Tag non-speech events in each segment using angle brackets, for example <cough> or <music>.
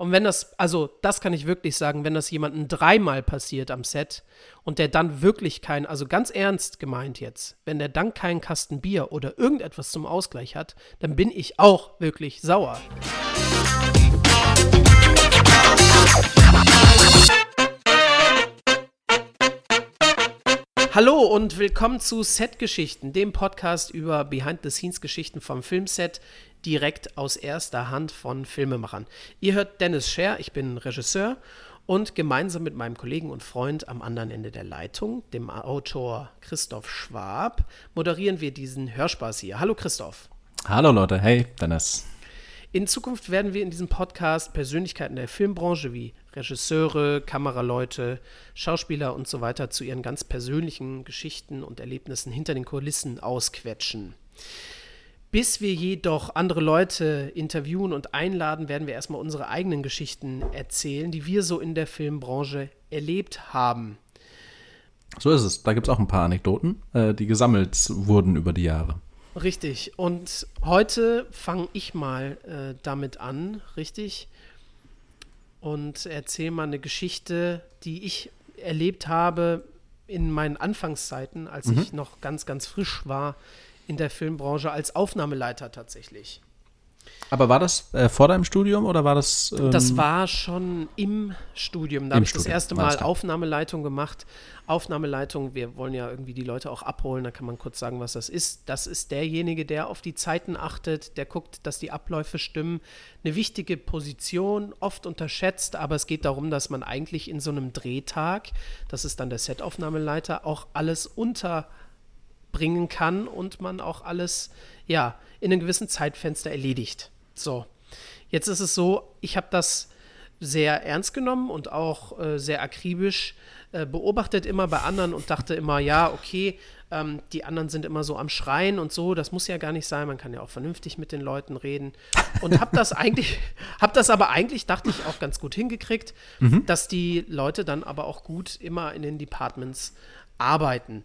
Und wenn das, also das kann ich wirklich sagen, wenn das jemandem dreimal passiert am Set und der dann wirklich kein, also ganz ernst gemeint jetzt, wenn der dann keinen Kasten Bier oder irgendetwas zum Ausgleich hat, dann bin ich auch wirklich sauer. Hallo und willkommen zu Set-Geschichten, dem Podcast über Behind-the-Scenes-Geschichten vom Filmset, direkt aus erster Hand von Filmemachern. Ihr hört Dennis Scher, ich bin Regisseur und gemeinsam mit meinem Kollegen und Freund am anderen Ende der Leitung, dem Autor Christoph Schwab, moderieren wir diesen Hörspaß hier. Hallo Christoph. Hallo Leute, hey Dennis. In Zukunft werden wir in diesem Podcast Persönlichkeiten der Filmbranche wie Regisseure, Kameraleute, Schauspieler und so weiter zu ihren ganz persönlichen Geschichten und Erlebnissen hinter den Kulissen ausquetschen. Bis wir jedoch andere Leute interviewen und einladen, werden wir erstmal unsere eigenen Geschichten erzählen, die wir so in der Filmbranche erlebt haben. So ist es. Da gibt es auch ein paar Anekdoten, äh, die gesammelt wurden über die Jahre. Richtig. Und heute fange ich mal äh, damit an, richtig? Und erzähle mal eine Geschichte, die ich erlebt habe in meinen Anfangszeiten, als mhm. ich noch ganz, ganz frisch war in der Filmbranche, als Aufnahmeleiter tatsächlich. Aber war das äh, vor deinem Studium oder war das? Ähm das war schon im Studium. Da habe ich das erste Mal Aufnahmeleitung gemacht. Aufnahmeleitung, wir wollen ja irgendwie die Leute auch abholen, da kann man kurz sagen, was das ist. Das ist derjenige, der auf die Zeiten achtet, der guckt, dass die Abläufe stimmen. Eine wichtige Position, oft unterschätzt, aber es geht darum, dass man eigentlich in so einem Drehtag, das ist dann der Setaufnahmeleiter, auch alles unterbringen kann und man auch alles, ja, in einem gewissen Zeitfenster erledigt. So, jetzt ist es so, ich habe das sehr ernst genommen und auch äh, sehr akribisch äh, beobachtet immer bei anderen und dachte immer, ja, okay, ähm, die anderen sind immer so am Schreien und so, das muss ja gar nicht sein, man kann ja auch vernünftig mit den Leuten reden und habe das eigentlich, <laughs> habe das aber eigentlich, dachte ich, auch ganz gut hingekriegt, mhm. dass die Leute dann aber auch gut immer in den Departments arbeiten.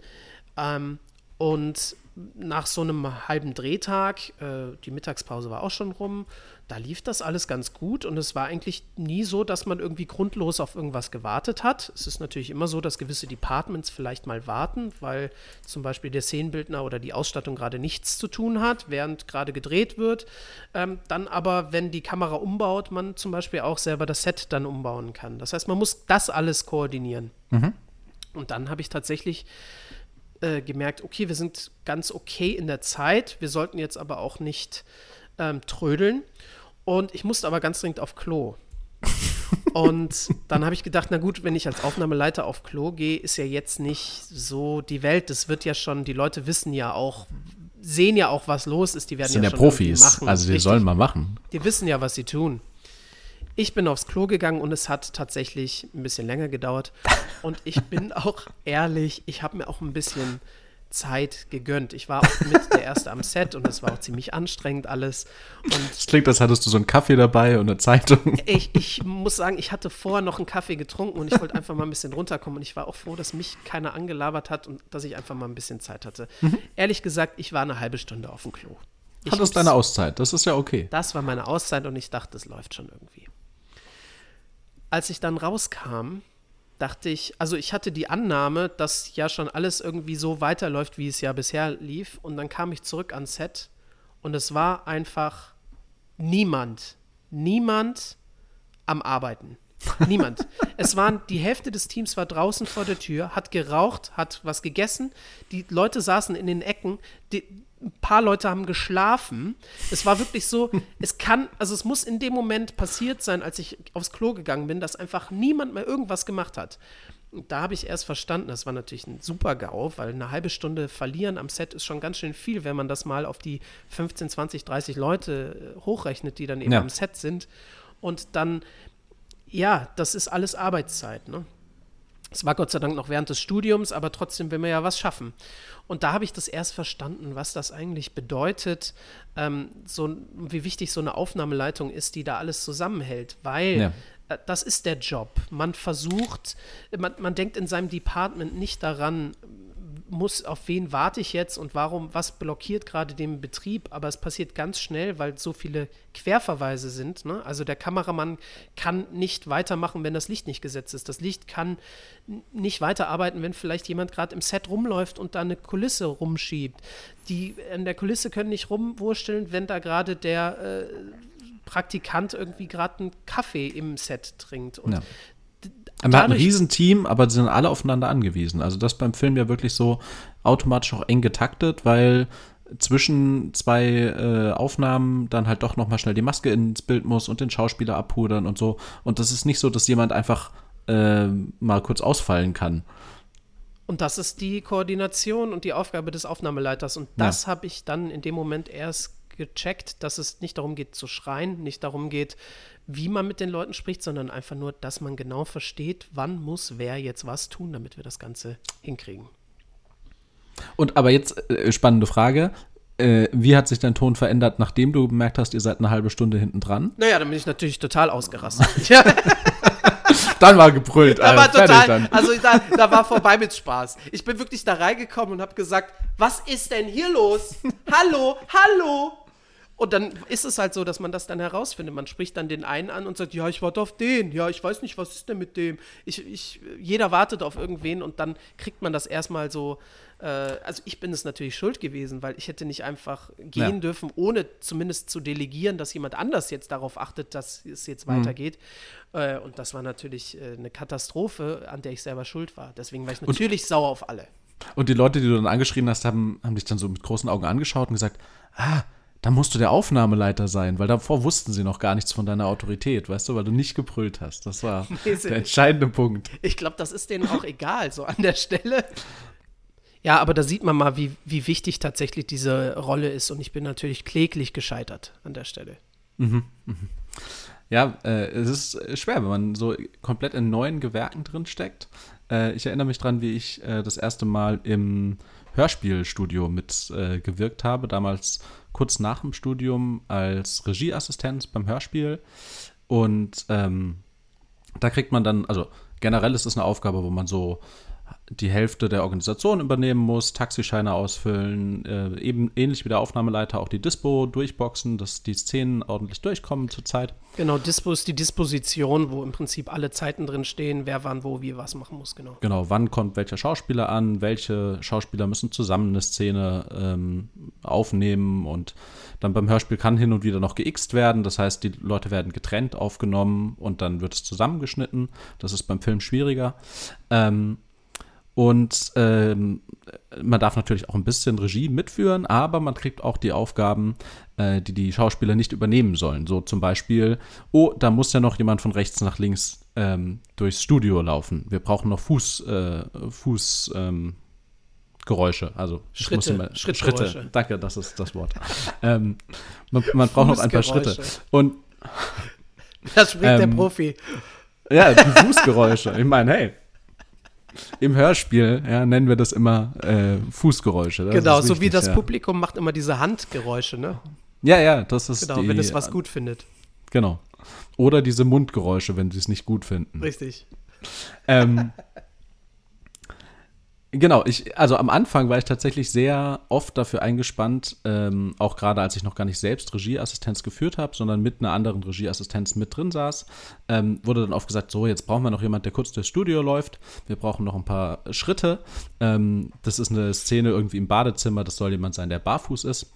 Ähm, und nach so einem halben Drehtag, äh, die Mittagspause war auch schon rum, da lief das alles ganz gut und es war eigentlich nie so, dass man irgendwie grundlos auf irgendwas gewartet hat. Es ist natürlich immer so, dass gewisse Departments vielleicht mal warten, weil zum Beispiel der Szenenbildner oder die Ausstattung gerade nichts zu tun hat, während gerade gedreht wird. Ähm, dann aber, wenn die Kamera umbaut, man zum Beispiel auch selber das Set dann umbauen kann. Das heißt, man muss das alles koordinieren. Mhm. Und dann habe ich tatsächlich äh, gemerkt, okay, wir sind ganz okay in der Zeit, wir sollten jetzt aber auch nicht ähm, trödeln. Und ich musste aber ganz dringend auf Klo. <laughs> Und dann habe ich gedacht, na gut, wenn ich als Aufnahmeleiter auf Klo gehe, ist ja jetzt nicht so die Welt. Das wird ja schon, die Leute wissen ja auch, sehen ja auch, was los ist. Die werden sind ja, ja Profis, machen. also die Richtig. sollen mal machen. Die wissen ja, was sie tun. Ich bin aufs Klo gegangen und es hat tatsächlich ein bisschen länger gedauert. <laughs> Und ich bin auch ehrlich, ich habe mir auch ein bisschen Zeit gegönnt. Ich war auch mit der Erste am Set und es war auch ziemlich anstrengend alles. Es klingt, als hattest du so einen Kaffee dabei und eine Zeitung. Ich, ich muss sagen, ich hatte vorher noch einen Kaffee getrunken und ich wollte einfach mal ein bisschen runterkommen. Und ich war auch froh, dass mich keiner angelabert hat und dass ich einfach mal ein bisschen Zeit hatte. Mhm. Ehrlich gesagt, ich war eine halbe Stunde auf dem Klo. Ich Hattest deine Auszeit, das ist ja okay. Das war meine Auszeit und ich dachte, es läuft schon irgendwie als ich dann rauskam, dachte ich, also ich hatte die Annahme, dass ja schon alles irgendwie so weiterläuft, wie es ja bisher lief. Und dann kam ich zurück ans Set und es war einfach niemand, niemand am Arbeiten. <laughs> Niemand. es waren, die Hälfte des Teams war draußen vor der Tür, hat geraucht, hat was gegessen. Die Leute saßen in den Ecken. Die, ein paar Leute haben geschlafen. Es war wirklich so, <laughs> es kann, also es muss in dem Moment passiert sein, als ich aufs Klo gegangen bin, dass einfach niemand mehr irgendwas gemacht hat. Und da habe ich erst verstanden, das war natürlich ein super GAU, weil eine halbe Stunde verlieren am Set ist schon ganz schön viel, wenn man das mal auf die 15, 20, 30 Leute äh, hochrechnet, die dann eben ja. am Set sind. Und dann, ja, das ist alles Arbeitszeit, ne? Es war Gott sei Dank noch während des Studiums, aber trotzdem will man ja was schaffen. Und da habe ich das erst verstanden, was das eigentlich bedeutet, ähm, so, wie wichtig so eine Aufnahmeleitung ist, die da alles zusammenhält, weil ja. äh, das ist der Job. Man versucht, man, man denkt in seinem Department nicht daran, muss, auf wen warte ich jetzt und warum, was blockiert gerade den Betrieb, aber es passiert ganz schnell, weil so viele Querverweise sind. Ne? Also der Kameramann kann nicht weitermachen, wenn das Licht nicht gesetzt ist. Das Licht kann nicht weiterarbeiten, wenn vielleicht jemand gerade im Set rumläuft und da eine Kulisse rumschiebt. Die an der Kulisse können nicht rumwursteln, wenn da gerade der äh, Praktikant irgendwie gerade einen Kaffee im Set trinkt. Und ja. Man hat ein Riesenteam, aber sie sind alle aufeinander angewiesen. Also das beim Film ja wirklich so automatisch auch eng getaktet, weil zwischen zwei äh, Aufnahmen dann halt doch nochmal schnell die Maske ins Bild muss und den Schauspieler abpudern und so. Und das ist nicht so, dass jemand einfach äh, mal kurz ausfallen kann. Und das ist die Koordination und die Aufgabe des Aufnahmeleiters. Und das ja. habe ich dann in dem Moment erst gecheckt, dass es nicht darum geht zu schreien, nicht darum geht, wie man mit den Leuten spricht, sondern einfach nur, dass man genau versteht, wann muss wer jetzt was tun, damit wir das Ganze hinkriegen. Und aber jetzt äh, spannende Frage. Äh, wie hat sich dein Ton verändert, nachdem du bemerkt hast, ihr seid eine halbe Stunde hinten dran? Naja, dann bin ich natürlich total ausgerastet. <laughs> <laughs> dann war gebrüllt. Da war total, also da, da, war vorbei mit Spaß. Ich bin wirklich da reingekommen und habe gesagt, was ist denn hier los? hallo, hallo. Und dann ist es halt so, dass man das dann herausfindet. Man spricht dann den einen an und sagt, ja, ich warte auf den. Ja, ich weiß nicht, was ist denn mit dem? Ich, ich, jeder wartet auf irgendwen und dann kriegt man das erstmal so. Äh, also ich bin es natürlich schuld gewesen, weil ich hätte nicht einfach gehen ja. dürfen, ohne zumindest zu delegieren, dass jemand anders jetzt darauf achtet, dass es jetzt mhm. weitergeht. Äh, und das war natürlich äh, eine Katastrophe, an der ich selber schuld war. Deswegen war ich natürlich und, sauer auf alle. Und die Leute, die du dann angeschrien hast, haben, haben dich dann so mit großen Augen angeschaut und gesagt, ah, da musst du der Aufnahmeleiter sein, weil davor wussten sie noch gar nichts von deiner Autorität, weißt du, weil du nicht gebrüllt hast. Das war <laughs> der entscheidende Punkt. Ich glaube, das ist denen auch egal, so an der Stelle. Ja, aber da sieht man mal, wie, wie wichtig tatsächlich diese Rolle ist. Und ich bin natürlich kläglich gescheitert an der Stelle. Mhm, mh. Ja, äh, es ist schwer, wenn man so komplett in neuen Gewerken drin steckt. Äh, ich erinnere mich dran, wie ich äh, das erste Mal im Hörspielstudio mitgewirkt äh, habe. Damals kurz nach dem Studium als Regieassistent beim Hörspiel. Und ähm, da kriegt man dann, also generell ist es eine Aufgabe, wo man so die Hälfte der Organisation übernehmen muss, Taxischeine ausfüllen, äh, eben ähnlich wie der Aufnahmeleiter auch die Dispo durchboxen, dass die Szenen ordentlich durchkommen zurzeit. Genau, Dispo ist die Disposition, wo im Prinzip alle Zeiten drin stehen, wer wann wo wie was machen muss, genau. Genau, wann kommt welcher Schauspieler an, welche Schauspieler müssen zusammen eine Szene ähm, aufnehmen und dann beim Hörspiel kann hin und wieder noch geixt werden, das heißt, die Leute werden getrennt aufgenommen und dann wird es zusammengeschnitten. Das ist beim Film schwieriger. Ähm, und ähm, man darf natürlich auch ein bisschen Regie mitführen, aber man kriegt auch die Aufgaben, äh, die die Schauspieler nicht übernehmen sollen. So zum Beispiel, oh, da muss ja noch jemand von rechts nach links ähm, durchs Studio laufen. Wir brauchen noch Fuß, äh, Fuß, ähm, Geräusche, also Schritte, immer, Schritte. Danke, das ist das Wort. ähm, man, man braucht noch ein paar Schritte. Und das spricht der ähm, Profi. Ja, die Fußgeräusche. Ich meine, hey, im Hörspiel ja, nennen wir das immer äh, Fußgeräusche. Das genau, wichtig, so wie das ja. Publikum macht immer diese Handgeräusche, ne? Ja, ja, das ist Genau, die, wenn es was gut findet. Genau. Oder diese Mundgeräusche, wenn sie es nicht gut finden. Richtig. Ähm, Genau, ich, also am Anfang war ich tatsächlich sehr oft dafür eingespannt, ähm, auch gerade als ich noch gar nicht selbst Regieassistenz geführt habe, sondern mit einer anderen Regieassistenz mit drin saß, ähm, wurde dann oft gesagt, so, jetzt brauchen wir noch jemand, der kurz durchs Studio läuft, wir brauchen noch ein paar Schritte. Ähm, das ist eine Szene irgendwie im Badezimmer, das soll jemand sein, der barfuß ist.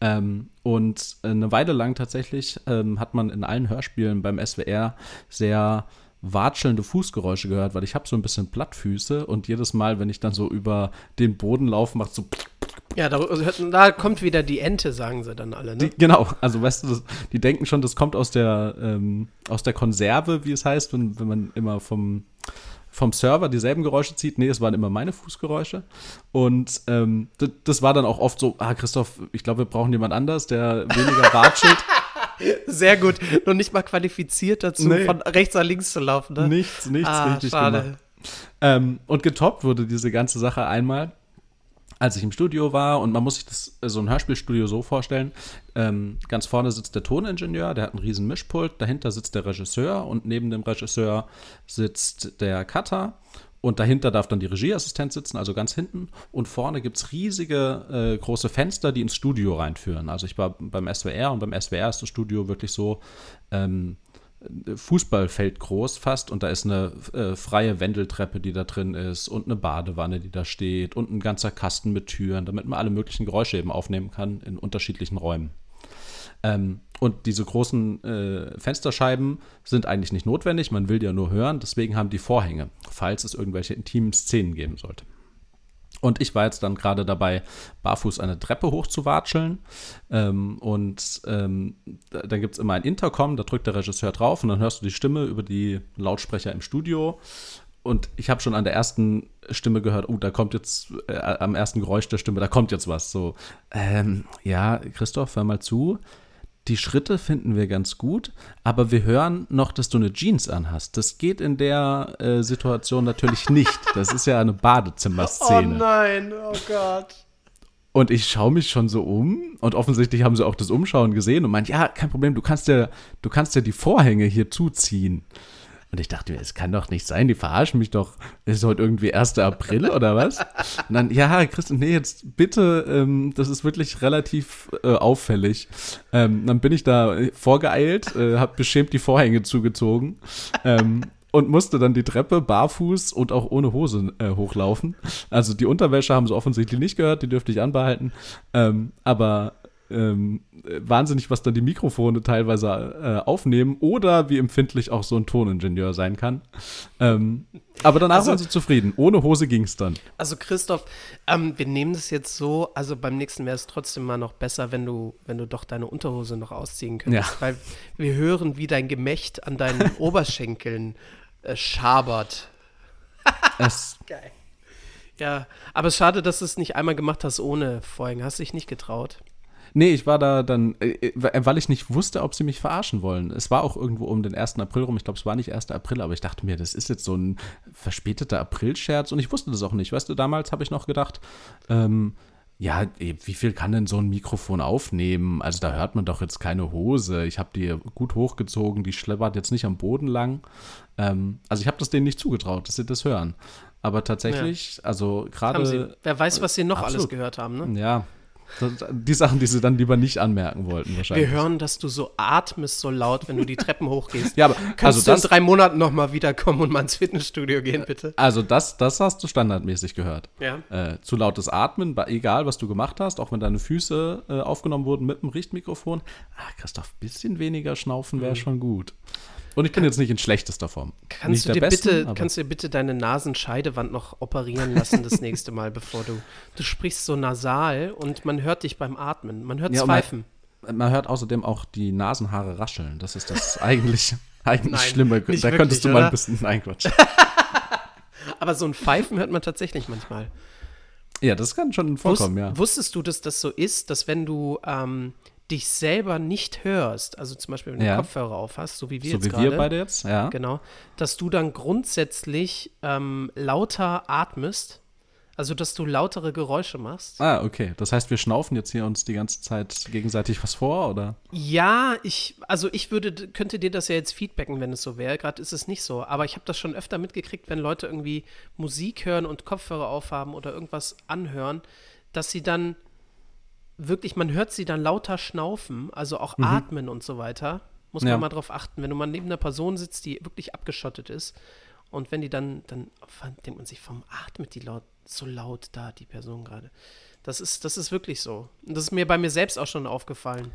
Ähm, und eine Weile lang tatsächlich ähm, hat man in allen Hörspielen beim SWR sehr watschelnde Fußgeräusche gehört, weil ich habe so ein bisschen Plattfüße und jedes Mal, wenn ich dann so über den Boden laufe, macht so ja, da, da, kommt wieder die Ente, sagen sie dann alle, ne? Die, genau, also weißt du, das, die denken schon, das kommt aus der, ähm, aus der Konserve, wie es heißt, wenn, wenn man immer vom, vom Server dieselben Geräusche zieht. Nee, es waren immer meine Fußgeräusche. Und ähm, das, das, war dann auch oft so, ah, Christoph, ich glaube, wir brauchen jemand anders, der weniger watschelt. <laughs> Sehr gut. Noch nicht mal qualifiziert dazu, nee. von rechts nach links zu laufen. Ne? Nichts, nichts ah, richtig schade. gemacht. Ähm, und getoppt wurde diese ganze Sache einmal, als ich im Studio war. Und man muss sich das so ein Hörspielstudio so vorstellen. Ähm, ganz vorne sitzt der Toningenieur, der hat einen riesen Mischpult. Dahinter sitzt der Regisseur und neben dem Regisseur sitzt der Cutter. Und dahinter darf dann die Regieassistent sitzen, also ganz hinten. Und vorne gibt es riesige äh, große Fenster, die ins Studio reinführen. Also ich war beim SWR und beim SWR ist das Studio wirklich so ähm, Fußballfeld groß fast und da ist eine äh, freie Wendeltreppe, die da drin ist und eine Badewanne, die da steht und ein ganzer Kasten mit Türen, damit man alle möglichen Geräusche eben aufnehmen kann in unterschiedlichen Räumen. Ähm, und diese großen äh, Fensterscheiben sind eigentlich nicht notwendig, man will ja nur hören, deswegen haben die Vorhänge, falls es irgendwelche intimen Szenen geben sollte. Und ich war jetzt dann gerade dabei, barfuß eine Treppe hochzuwatscheln. Ähm, und ähm, da, dann gibt es immer ein Intercom, da drückt der Regisseur drauf und dann hörst du die Stimme über die Lautsprecher im Studio. Und ich habe schon an der ersten Stimme gehört, oh, da kommt jetzt, äh, am ersten Geräusch der Stimme, da kommt jetzt was. So, ähm, ja, Christoph, hör mal zu die Schritte finden wir ganz gut, aber wir hören noch, dass du eine Jeans anhast. Das geht in der äh, Situation natürlich nicht. Das ist ja eine Badezimmerszene. Oh nein, oh Gott. Und ich schaue mich schon so um und offensichtlich haben sie auch das Umschauen gesehen und meint, ja, kein Problem, du kannst ja, du kannst ja die Vorhänge hier zuziehen. Und ich dachte mir, es kann doch nicht sein, die verarschen mich doch. Ist heute irgendwie 1. April oder was? Und dann, ja, Christian, nee, jetzt bitte, ähm, das ist wirklich relativ äh, auffällig. Ähm, dann bin ich da vorgeeilt, äh, habe beschämt die Vorhänge zugezogen. Ähm, und musste dann die Treppe barfuß und auch ohne Hose äh, hochlaufen. Also die Unterwäsche haben sie offensichtlich nicht gehört, die dürfte ich anbehalten. Ähm, aber ähm, wahnsinnig, was dann die Mikrofone teilweise äh, aufnehmen oder wie empfindlich auch so ein Toningenieur sein kann. Ähm, aber danach also, waren sie zufrieden. Ohne Hose ging es dann. Also Christoph, ähm, wir nehmen das jetzt so, also beim nächsten wäre es trotzdem mal noch besser, wenn du, wenn du doch deine Unterhose noch ausziehen könntest. Ja. Weil wir hören, wie dein Gemächt an deinen <laughs> Oberschenkeln äh, schabert. <laughs> es Geil. Ja, aber schade, dass du es nicht einmal gemacht hast ohne Folgen. Hast du dich nicht getraut? Nee, ich war da dann, äh, äh, weil ich nicht wusste, ob sie mich verarschen wollen. Es war auch irgendwo um den 1. April rum. Ich glaube, es war nicht 1. April, aber ich dachte mir, das ist jetzt so ein verspäteter Aprilscherz und ich wusste das auch nicht. Weißt du, damals habe ich noch gedacht, ähm, ja, wie viel kann denn so ein Mikrofon aufnehmen? Also da hört man doch jetzt keine Hose. Ich habe die gut hochgezogen, die schleppert jetzt nicht am Boden lang. Ähm, also ich habe das denen nicht zugetraut, dass sie das hören. Aber tatsächlich, ja. also gerade. Wer weiß, was sie noch absolut. alles gehört haben, ne? Ja, die Sachen, die sie dann lieber nicht anmerken wollten, wahrscheinlich. Wir hören, dass du so atmest so laut, wenn du die Treppen hochgehst. <laughs> ja, aber kannst also du das, in drei Monaten nochmal wiederkommen und mal ins Fitnessstudio gehen, bitte? Also das, das hast du standardmäßig gehört. Ja. Äh, zu lautes Atmen, egal was du gemacht hast, auch wenn deine Füße äh, aufgenommen wurden mit dem Richtmikrofon. Ah, Christoph, bisschen weniger schnaufen wäre mhm. schon gut. Und ich bin jetzt nicht in schlechtester Form. Kannst, du dir, besten, bitte, kannst du dir bitte deine Nasenscheidewand noch operieren lassen das nächste Mal, bevor du. Du sprichst so nasal und man hört dich beim Atmen. Man hört ja, Pfeifen. Man, man, hört außerdem auch die Nasenhaare rascheln. Das ist das <laughs> eigentlich, eigentlich Nein, Schlimme. Da wirklich, könntest du mal ein bisschen. Nein, Quatsch. <laughs> Aber so ein Pfeifen hört man tatsächlich manchmal. Ja, das kann schon vorkommen, Wusst, ja. Wusstest du, dass das so ist, dass wenn du ähm, dich selber nicht hörst, also zum Beispiel wenn du ja. Kopfhörer auf hast, so wie wir so jetzt gerade. So wie wir beide jetzt, ja. Genau, dass du dann grundsätzlich ähm, lauter atmest, also dass du lautere Geräusche machst. Ah, okay. Das heißt, wir schnaufen jetzt hier uns die ganze Zeit gegenseitig was vor, oder? Ja, ich, also ich würde, könnte dir das ja jetzt feedbacken, wenn es so wäre. Gerade ist es nicht so. Aber ich habe das schon öfter mitgekriegt, wenn Leute irgendwie Musik hören und Kopfhörer aufhaben oder irgendwas anhören, dass sie dann wirklich, man hört sie dann lauter schnaufen, also auch mhm. atmen und so weiter. Muss man ja. mal drauf achten. Wenn du mal neben einer Person sitzt, die wirklich abgeschottet ist und wenn die dann, dann denkt man sich, warum atmet die laut, so laut da, die Person gerade? Das ist, das ist wirklich so. Und das ist mir bei mir selbst auch schon aufgefallen.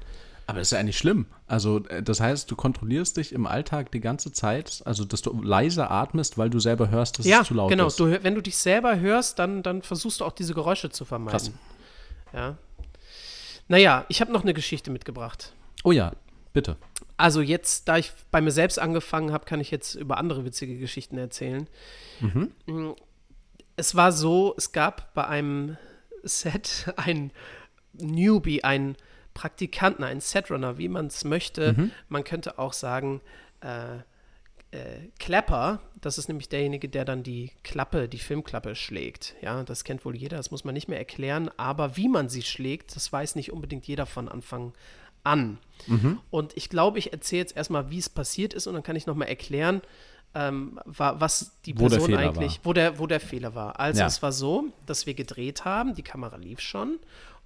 Aber das ist ja eigentlich schlimm. Also, äh, das heißt, du kontrollierst dich im Alltag die ganze Zeit, also dass du leise atmest, weil du selber hörst, dass ja, es zu laut genau. ist. Ja, genau. Wenn du dich selber hörst, dann, dann versuchst du auch diese Geräusche zu vermeiden. Krass. Ja. Naja, ich habe noch eine Geschichte mitgebracht. Oh ja, bitte. Also jetzt, da ich bei mir selbst angefangen habe, kann ich jetzt über andere witzige Geschichten erzählen. Mhm. Mm, es war so, es gab bei einem Set <laughs> ein Newbie, einen Praktikanten, einen Setrunner, wie man es möchte. Mhm. Man könnte auch sagen, äh, äh, Clapper, das ist nämlich derjenige, der dann die Klappe, die Filmklappe schlägt. Ja, das kennt wohl jeder, das muss man nicht mehr erklären, aber wie man sie schlägt, das weiß nicht unbedingt jeder von Anfang an. Mhm. Und ich glaube, ich erzähle jetzt erstmal, wie es passiert ist und dann kann ich nochmal erklären, ähm, war, was die Person wo eigentlich, wo der, wo der Fehler war. Also ja. es war so, dass wir gedreht haben, die Kamera lief schon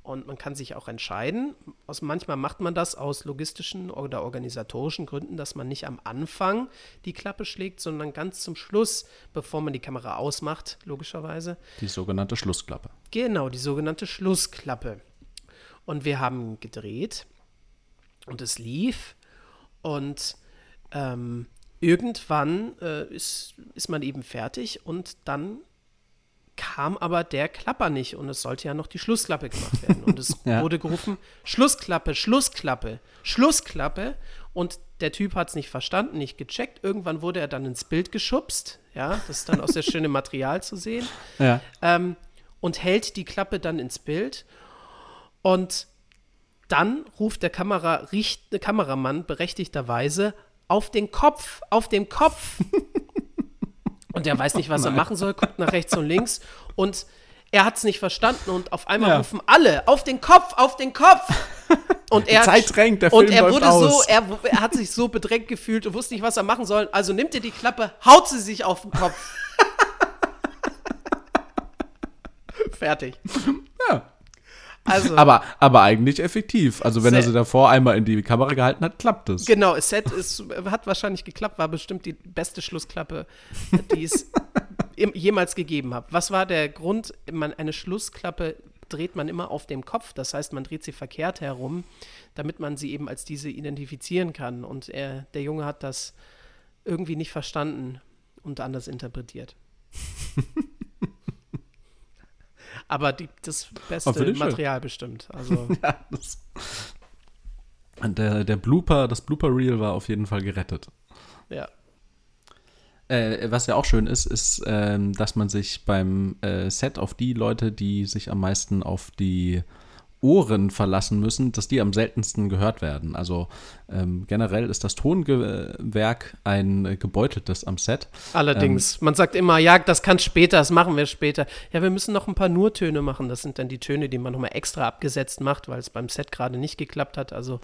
und man kann sich auch entscheiden. Aus, manchmal macht man das aus logistischen oder organisatorischen Gründen, dass man nicht am Anfang die Klappe schlägt, sondern ganz zum Schluss, bevor man die Kamera ausmacht, logischerweise. Die sogenannte Schlussklappe. Genau, die sogenannte Schlussklappe. Und wir haben gedreht und es lief und ähm, irgendwann äh, ist, ist man eben fertig und dann kam aber der Klapper nicht und es sollte ja noch die Schlussklappe gemacht werden. Und es <laughs> ja. wurde gerufen, Schlussklappe, Schlussklappe, Schlussklappe. Und der Typ hat es nicht verstanden, nicht gecheckt. Irgendwann wurde er dann ins Bild geschubst. Ja, das ist dann auch sehr schöne Material zu sehen. <laughs> Ja. Ähm, und hält die Klappe dann ins Bild. Und dann ruft der Kamera, Kameramann berechtigterweise auf den Kopf, auf den Kopf. <laughs> Und der weiß nicht, was er machen soll, guckt nach rechts und links und er hat es nicht verstanden und auf einmal ja. rufen alle auf den Kopf, auf den Kopf. <laughs> Und er, Zeit drängt, der Film und er wurde aus. so, er, er, hat sich so bedrängt gefühlt und wusste nicht, was er machen soll. Also nimmt er die Klappe, haut sie sich auf den Kopf. <laughs> Fertig. Ja. Also, aber, aber eigentlich effektiv. Also wenn er sie davor einmal in die Kamera gehalten hat, klappt es. Genau, es hat, es hat wahrscheinlich geklappt, war bestimmt die beste Schlussklappe, die es <laughs> jemals gegeben hat. Was war der Grund? Man, eine Schlussklappe dreht man immer auf dem Kopf, das heißt, man dreht sie verkehrt herum, damit man sie eben als diese identifizieren kann. Und er, der Junge hat das irgendwie nicht verstanden und anders interpretiert. <laughs> Aber die, das beste oh, Material schön. bestimmt. Also. <laughs> ja, das, der, der Blooper, das Blooper-Reel war auf jeden Fall gerettet. Ja. Äh, was ja auch schön ist, ist, ähm, dass man sich beim äh, Set auf die Leute, die sich am meisten auf die Ohren verlassen müssen, dass die am seltensten gehört werden. Also ähm, generell ist das Tonwerk ein gebeuteltes am Set. Allerdings, ähm, man sagt immer, ja, das kann später, das machen wir später. Ja, wir müssen noch ein paar Nurtöne machen. Das sind dann die Töne, die man nochmal extra abgesetzt macht, weil es beim Set gerade nicht geklappt hat. Also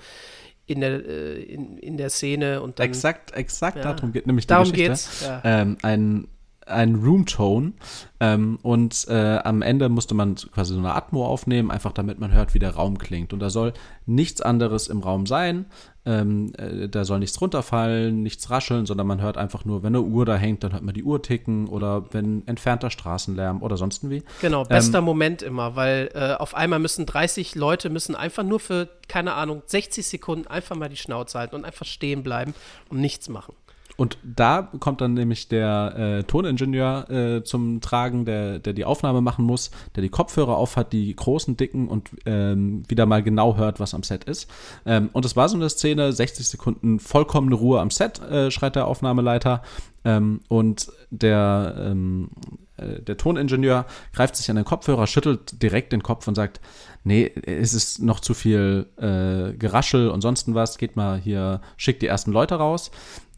in der, äh, in, in der Szene und dann, Exakt, exakt ja, darum geht nämlich die darum Geschichte. Geht's, ja. ähm, ein ein Roomtone ähm, und äh, am Ende musste man quasi so eine Atmo aufnehmen, einfach damit man hört, wie der Raum klingt. Und da soll nichts anderes im Raum sein. Ähm, äh, da soll nichts runterfallen, nichts rascheln, sondern man hört einfach nur, wenn eine Uhr da hängt, dann hört man die Uhr ticken oder wenn entfernter Straßenlärm oder sonst wie. Genau, bester ähm, Moment immer, weil äh, auf einmal müssen 30 Leute müssen einfach nur für, keine Ahnung, 60 Sekunden einfach mal die Schnauze halten und einfach stehen bleiben und nichts machen. Und da kommt dann nämlich der äh, Toningenieur äh, zum Tragen, der, der die Aufnahme machen muss, der die Kopfhörer aufhat, die großen, dicken und ähm, wieder mal genau hört, was am Set ist. Ähm, und es war so eine Szene, 60 Sekunden vollkommene Ruhe am Set, äh, schreit der Aufnahmeleiter. Ähm, und der, ähm, äh, der Toningenieur greift sich an den Kopfhörer, schüttelt direkt den Kopf und sagt, nee, es ist noch zu viel äh, Geraschel und sonst was, geht mal hier, schickt die ersten Leute raus.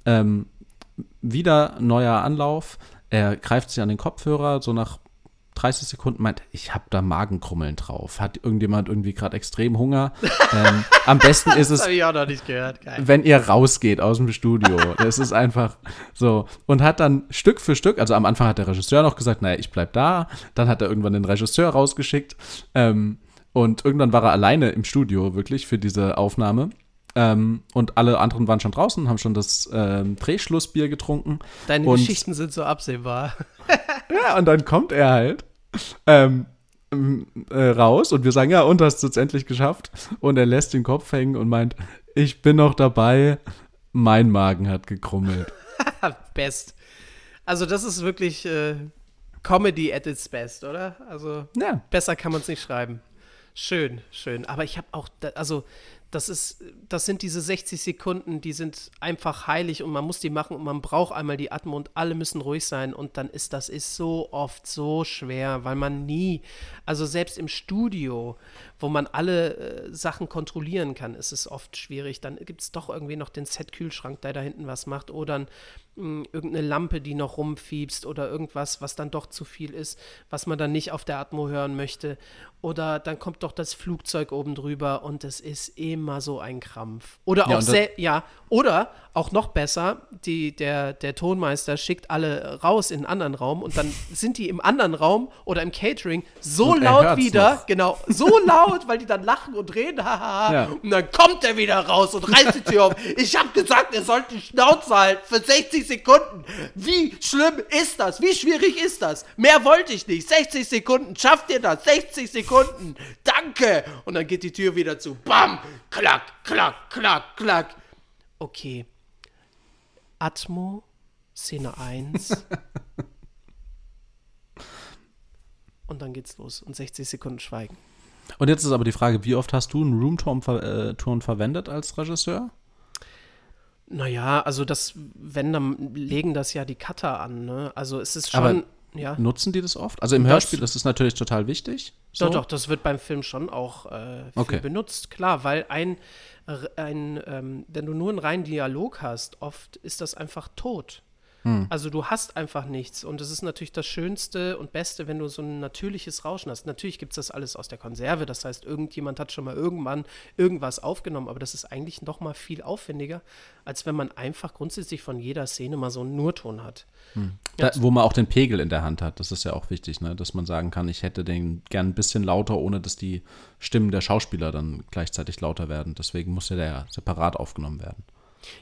Ähm, wieder neuer Anlauf. Er greift sich an den Kopfhörer, so nach 30 Sekunden meint, ich habe da Magenkrummeln drauf. Hat irgendjemand irgendwie gerade extrem Hunger? ähm, am besten <laughs> ist es, wenn ihr rausgeht aus dem Studio. Es ist einfach so. Und hat dann Stück für Stück, also am Anfang hat der Regisseur noch gesagt, naja, ich bleib da. Dann hat er irgendwann den Regisseur rausgeschickt. Ähm, und irgendwann war er alleine im Studio, wirklich, für diese Aufnahme. Ähm, und alle anderen waren schon draußen, haben schon das ähm, Drehschlussbier getrunken. Deine und, Geschichten sind so absehbar. <laughs> ja, und dann kommt er halt ähm, äh, raus und wir sagen, ja, und hast du es endlich geschafft. Und er lässt den Kopf hängen und meint, ich bin noch dabei, mein Magen hat gekrummelt. <laughs> best. Also das ist wirklich äh, Comedy at its best, oder? Also ja. besser kann man es nicht schreiben. Schön, schön. Aber ich habe auch, also das ist, das sind diese 60 Sekunden, die sind einfach heilig und man muss die machen und man braucht einmal die Atmo und alle müssen ruhig sein und dann ist das ist so oft so schwer, weil man nie, also selbst im Studio, wo man alle äh, Sachen kontrollieren kann, ist es oft schwierig. Dann gibt es doch irgendwie noch den Set-Kühlschrank, der da hinten was macht oder ein, irgendeine Lampe, die noch rumfiebst oder irgendwas, was dann doch zu viel ist, was man dann nicht auf der Atmo hören möchte oder dann kommt doch das Flugzeug oben drüber und es ist immer so ein Krampf. Oder ja, auch sehr, ja, oder auch noch besser, die, der, der Tonmeister schickt alle raus in einen anderen Raum und dann <laughs> sind die im anderen Raum oder im Catering so laut wieder, noch. genau, so <laughs> laut, weil die dann lachen und reden, haha, ja. und dann kommt er wieder raus und reißt die Tür auf. Ich habe gesagt, er sollte die Schnauze halten für 60 Sekunden. Wie schlimm ist das? Wie schwierig ist das? Mehr wollte ich nicht. 60 Sekunden, schafft ihr das? 60 Sekunden, danke. Und dann geht die Tür wieder zu. Bam, klack, klack, klack, klack. Okay. Atmo, Szene 1. <laughs> und dann geht's los. Und 60 Sekunden Schweigen. Und jetzt ist aber die Frage, wie oft hast du einen Roomton ver äh, verwendet als Regisseur? Naja, also das, wenn, dann legen das ja die Cutter an, ne? Also es ist schon. Aber ja. Nutzen die das oft? Also im das, Hörspiel ist es natürlich total wichtig. So. Doch, doch, das wird beim Film schon auch äh, viel okay. benutzt, klar, weil ein, ein ähm, wenn du nur einen reinen Dialog hast, oft ist das einfach tot. Hm. Also du hast einfach nichts. Und es ist natürlich das Schönste und Beste, wenn du so ein natürliches Rauschen hast. Natürlich gibt es das alles aus der Konserve. Das heißt, irgendjemand hat schon mal irgendwann irgendwas aufgenommen. Aber das ist eigentlich noch mal viel aufwendiger, als wenn man einfach grundsätzlich von jeder Szene mal so einen Nurton hat. Hm. Da, wo man auch den Pegel in der Hand hat. Das ist ja auch wichtig, ne? dass man sagen kann, ich hätte den gern ein bisschen lauter, ohne dass die Stimmen der Schauspieler dann gleichzeitig lauter werden. Deswegen muss ja der separat aufgenommen werden.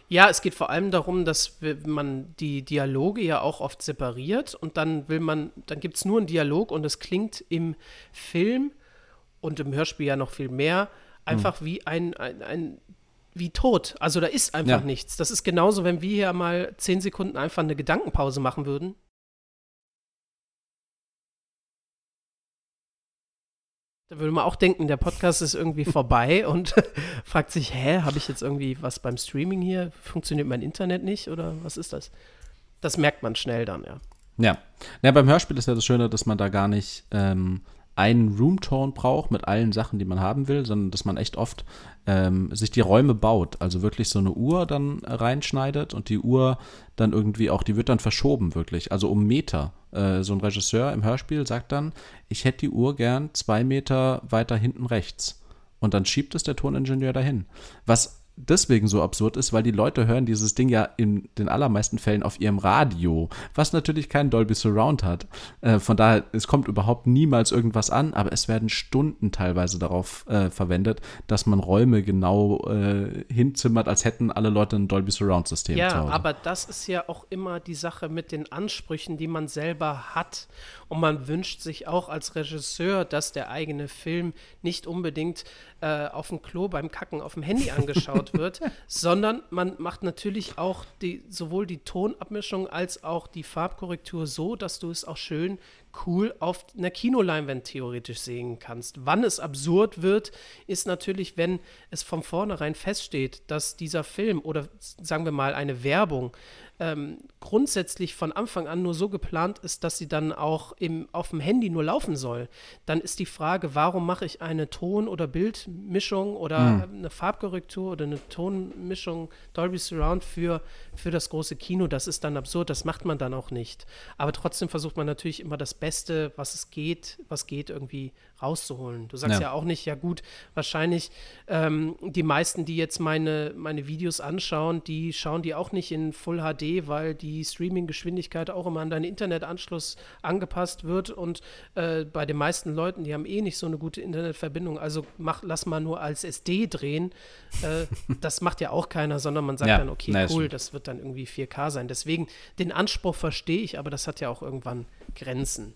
Ja, es geht vor allem darum, dass man die Dialoge ja auch oft separiert und dann will man, dann gibt es nur einen Dialog und es klingt im Film und im Hörspiel ja noch viel mehr, einfach mhm. wie ein, ein, ein, wie tot. Also da ist einfach ja. nichts. Das ist genauso, wenn wir hier mal zehn Sekunden einfach eine Gedankenpause machen würden. Da würde man auch denken, der Podcast ist irgendwie <laughs> vorbei und <laughs> fragt sich, hä, habe ich jetzt irgendwie was beim Streaming hier? Funktioniert mein Internet nicht oder was ist das? Das merkt man schnell dann, ja. Ja. ja, beim Hörspiel ist ja das Schöne, dass man da gar nicht ähm, einen Roomtone braucht mit allen Sachen, die man haben will, sondern dass man echt oft ähm, sich die Räume baut. Also wirklich so eine Uhr dann reinschneidet und die Uhr dann irgendwie auch, die wird dann verschoben wirklich, also um Meter. Äh, so ein Regisseur im Hörspiel sagt dann, ich hätte die Uhr gern zwei Meter weiter hinten rechts. Und dann schiebt es der Toningenieur dahin. Was deswegen so absurd ist, weil die Leute hören dieses Ding ja in den allermeisten Fällen auf ihrem Radio, was natürlich kein Dolby Surround hat. Äh, von daher, es kommt überhaupt niemals irgendwas an, aber es werden Stunden teilweise darauf äh, verwendet, dass man Räume genau äh, hinzimmert, als hätten alle Leute ein Dolby Surround System. Ja, aber das ist ja auch immer die Sache mit den Ansprüchen, die man selber hat. Und man wünscht sich auch als Regisseur, dass der eigene Film nicht unbedingt äh, auf dem Klo beim Kacken auf dem Handy <laughs> angeschaut wird, <laughs> sondern man macht natürlich auch die, sowohl die Tonabmischung als auch die Farbkorrektur so, dass du es auch schön cool auf einer Kinoleinwand theoretisch sehen kannst. Wann es absurd wird, ist natürlich, wenn es von vornherein feststeht, dass dieser Film oder sagen wir mal eine Werbung ähm, grundsätzlich von Anfang an nur so geplant ist, dass sie dann auch im, auf dem Handy nur laufen soll, dann ist die Frage, warum mache ich eine Ton- oder Bildmischung oder mhm. eine Farbkorrektur oder eine Tonmischung Dolby Surround für, für das große Kino? Das ist dann absurd, das macht man dann auch nicht. Aber trotzdem versucht man natürlich immer das Beste, was es geht, was geht, irgendwie rauszuholen. Du sagst ja, ja auch nicht, ja gut, wahrscheinlich ähm, die meisten, die jetzt meine, meine Videos anschauen, die schauen die auch nicht in Full HD, weil die Streaming-Geschwindigkeit auch immer an deinen Internetanschluss angepasst wird und äh, bei den meisten Leuten, die haben eh nicht so eine gute Internetverbindung, also mach, lass mal nur als SD drehen. Äh, <laughs> das macht ja auch keiner, sondern man sagt ja, dann, okay, nice. cool, das wird dann irgendwie 4K sein. Deswegen, den Anspruch verstehe ich, aber das hat ja auch irgendwann Grenzen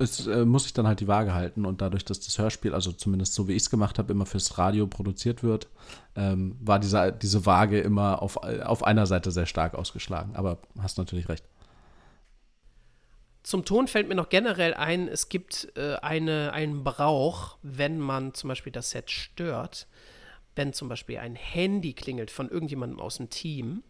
es, äh, muss ich dann halt die Waage halten und dadurch, dass das Hörspiel, also zumindest so wie ich es gemacht habe, immer fürs Radio produziert wird, ähm, war diese, diese Waage immer auf, auf einer Seite sehr stark ausgeschlagen. Aber hast natürlich recht. Zum Ton fällt mir noch generell ein, es gibt äh, eine, einen Brauch, wenn man zum Beispiel das Set stört, wenn zum Beispiel ein Handy klingelt von irgendjemandem aus dem Team,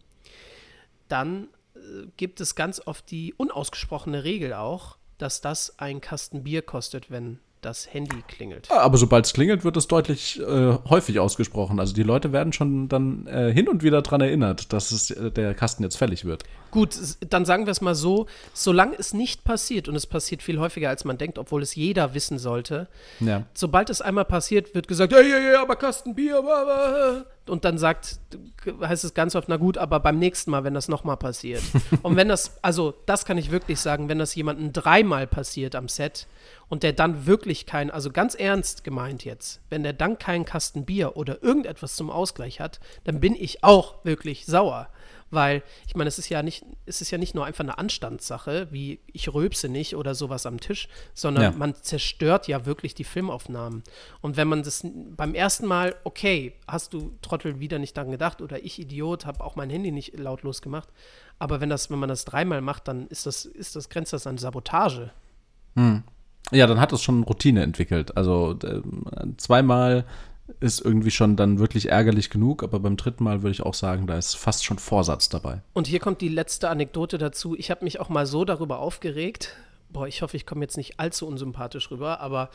dann äh, gibt es ganz oft die unausgesprochene Regel auch, dass das ein Kasten Bier kostet, wenn das Handy klingelt. Aber sobald es klingelt, wird es deutlich äh, häufig ausgesprochen. Also die Leute werden schon dann äh, hin und wieder daran erinnert, dass es, äh, der Kasten jetzt fällig wird. Gut, dann sagen wir es mal so, solange es nicht passiert, und es passiert viel häufiger, als man denkt, obwohl es jeder wissen sollte, ja. sobald es einmal passiert, wird gesagt, ja, ja, ja, aber Kasten Bier, und dann sagt, heißt es ganz oft, na gut, aber beim nächsten Mal, wenn das nochmal passiert. <laughs> und wenn das, also das kann ich wirklich sagen, wenn das jemandem dreimal passiert am Set und der dann wirklich kein, also ganz ernst gemeint jetzt, wenn der dann keinen Kasten Bier oder irgendetwas zum Ausgleich hat, dann bin ich auch wirklich sauer. Weil, ich meine, es ist ja nicht, es ist ja nicht nur einfach eine Anstandssache, wie ich rülpse nicht oder sowas am Tisch, sondern ja. man zerstört ja wirklich die Filmaufnahmen. Und wenn man das beim ersten Mal, okay, hast du Trottel wieder nicht daran gedacht oder ich Idiot, habe auch mein Handy nicht lautlos gemacht. Aber wenn das, wenn man das dreimal macht, dann ist das, ist das, grenzt das an Sabotage. Hm. Ja, dann hat es schon Routine entwickelt. Also äh, zweimal ist irgendwie schon dann wirklich ärgerlich genug, aber beim dritten Mal würde ich auch sagen, da ist fast schon Vorsatz dabei. Und hier kommt die letzte Anekdote dazu. Ich habe mich auch mal so darüber aufgeregt. Boah, ich hoffe, ich komme jetzt nicht allzu unsympathisch rüber, aber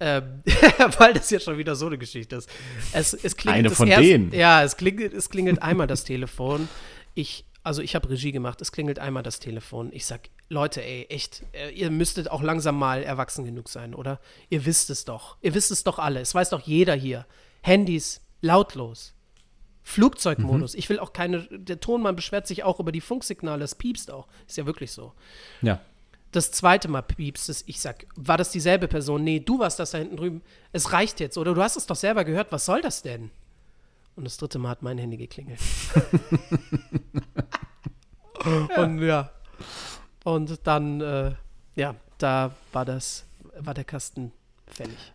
äh, <laughs> weil das jetzt schon wieder so eine Geschichte ist. Es, es klingelt eine von erst, denen. Ja, es klingelt, es klingelt einmal das Telefon. Ich, also ich habe Regie gemacht, es klingelt einmal das Telefon. Ich sag, Leute, ey, echt, äh, ihr müsstet auch langsam mal erwachsen genug sein, oder? Ihr wisst es doch. Ihr wisst es doch alle. Es weiß doch jeder hier. Handys lautlos. Flugzeugmodus. Mhm. Ich will auch keine. Der Tonmann beschwert sich auch über die Funksignale. Das piepst auch. Ist ja wirklich so. Ja. Das zweite Mal piepst es. Ich sag, war das dieselbe Person? Nee, du warst das da hinten drüben. Es reicht jetzt. Oder du hast es doch selber gehört. Was soll das denn? Und das dritte Mal hat mein Handy geklingelt. <laughs> Und ja. Und dann, äh, ja, da war das, war der Kasten fällig.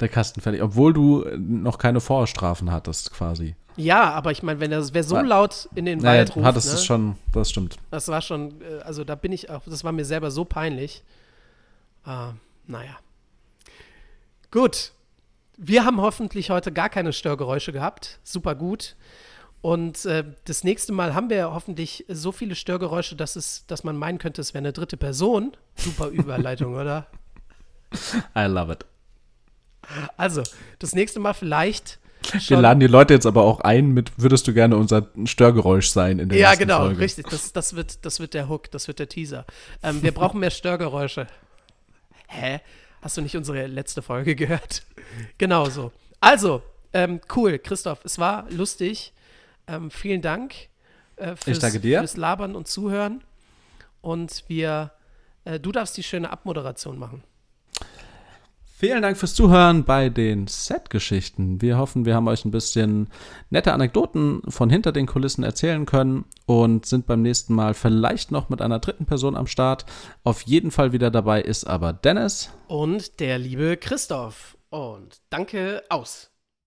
Der Kasten fällig, obwohl du noch keine Vorstrafen hattest, quasi. Ja, aber ich meine, wenn das wer so laut in den naja, Wald ruft, hattest ne, es schon, das stimmt. Das war schon, äh, also da bin ich auch, das war mir selber so peinlich. Äh, naja. Gut. Wir haben hoffentlich heute gar keine Störgeräusche gehabt. Super gut. Und äh, das nächste Mal haben wir hoffentlich so viele Störgeräusche, dass, es, dass man meinen könnte, es wäre eine dritte Person. Super Überleitung, oder? <laughs> I love it. Also, das nächste Mal vielleicht. Wir laden die Leute jetzt aber auch ein mit, würdest du gerne unser Störgeräusch sein in der Ja, genau, Folge. richtig. Das, das, wird, das wird der Hook, das wird der Teaser. Ähm, wir brauchen mehr Störgeräusche. Hä? Hast du nicht unsere letzte Folge gehört? genau so. Also, ähm, cool, Christoph, es war lustig. Ähm, vielen Dank äh, fürs, fürs Labern und Zuhören. Und wir, äh, du darfst die schöne Abmoderation machen. Vielen Dank fürs Zuhören bei den Set-Geschichten. Wir hoffen, wir haben euch ein bisschen nette Anekdoten von hinter den Kulissen erzählen können und sind beim nächsten Mal vielleicht noch mit einer dritten Person am Start. Auf jeden Fall wieder dabei ist aber Dennis. Und der liebe Christoph. Und danke aus.